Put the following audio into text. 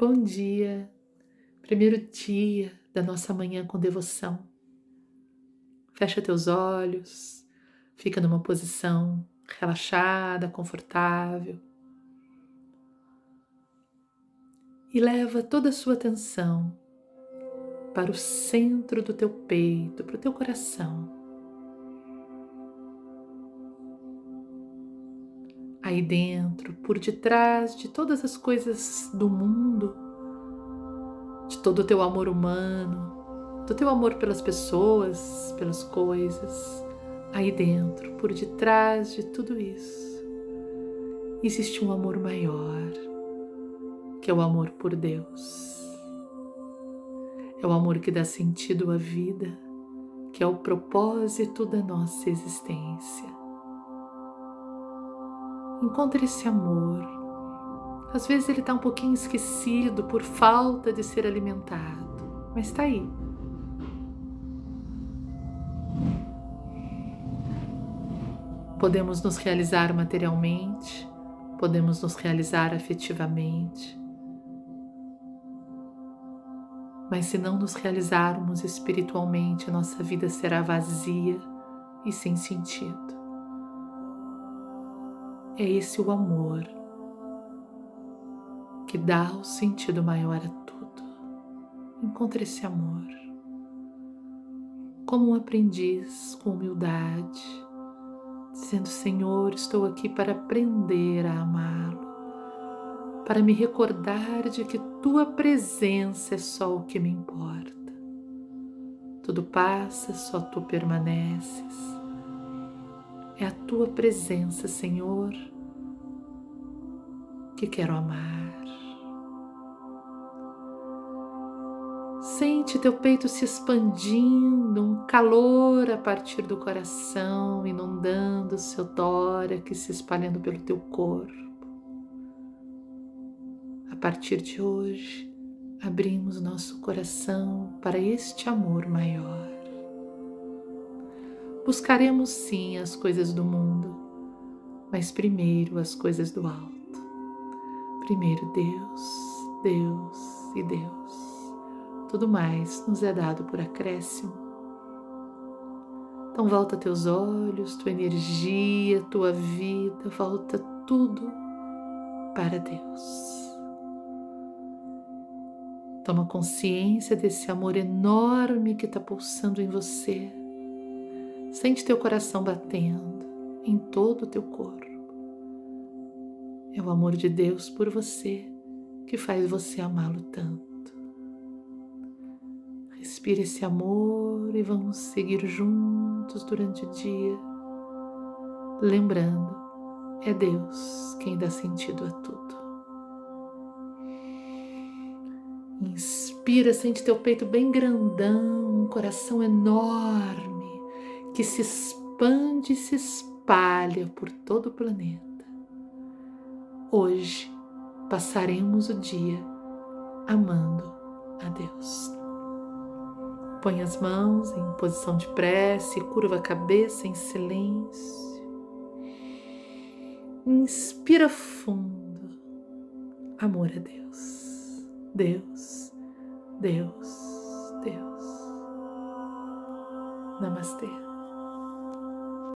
Bom dia, primeiro dia da nossa manhã com devoção. Fecha teus olhos, fica numa posição relaxada, confortável. E leva toda a sua atenção para o centro do teu peito, para o teu coração. Aí dentro, por detrás de todas as coisas do mundo, de todo o teu amor humano, do teu amor pelas pessoas, pelas coisas, aí dentro, por detrás de tudo isso, existe um amor maior, que é o amor por Deus. É o amor que dá sentido à vida, que é o propósito da nossa existência. Encontre esse amor. Às vezes ele está um pouquinho esquecido por falta de ser alimentado, mas está aí. Podemos nos realizar materialmente, podemos nos realizar afetivamente, mas se não nos realizarmos espiritualmente, nossa vida será vazia e sem sentido. É esse o amor que dá o sentido maior a tudo. Encontre esse amor como um aprendiz com humildade, dizendo: Senhor, estou aqui para aprender a amá-lo, para me recordar de que tua presença é só o que me importa. Tudo passa, só tu permaneces. É a tua presença, Senhor, que quero amar. Sente teu peito se expandindo, um calor a partir do coração, inundando o seu tórax, se espalhando pelo teu corpo. A partir de hoje, abrimos nosso coração para este amor maior. Buscaremos sim as coisas do mundo, mas primeiro as coisas do alto. Primeiro Deus, Deus e Deus. Tudo mais nos é dado por acréscimo. Então volta teus olhos, tua energia, tua vida, volta tudo para Deus. Toma consciência desse amor enorme que está pulsando em você Sente teu coração batendo em todo o teu corpo. É o amor de Deus por você que faz você amá-lo tanto. Respire esse amor e vamos seguir juntos durante o dia, lembrando, é Deus quem dá sentido a tudo. Inspira, sente teu peito bem grandão, um coração enorme que se expande e se espalha por todo o planeta. Hoje passaremos o dia amando a Deus. Põe as mãos em posição de prece, curva a cabeça em silêncio. Inspira fundo. Amor a Deus. Deus, Deus, Deus. Namastê.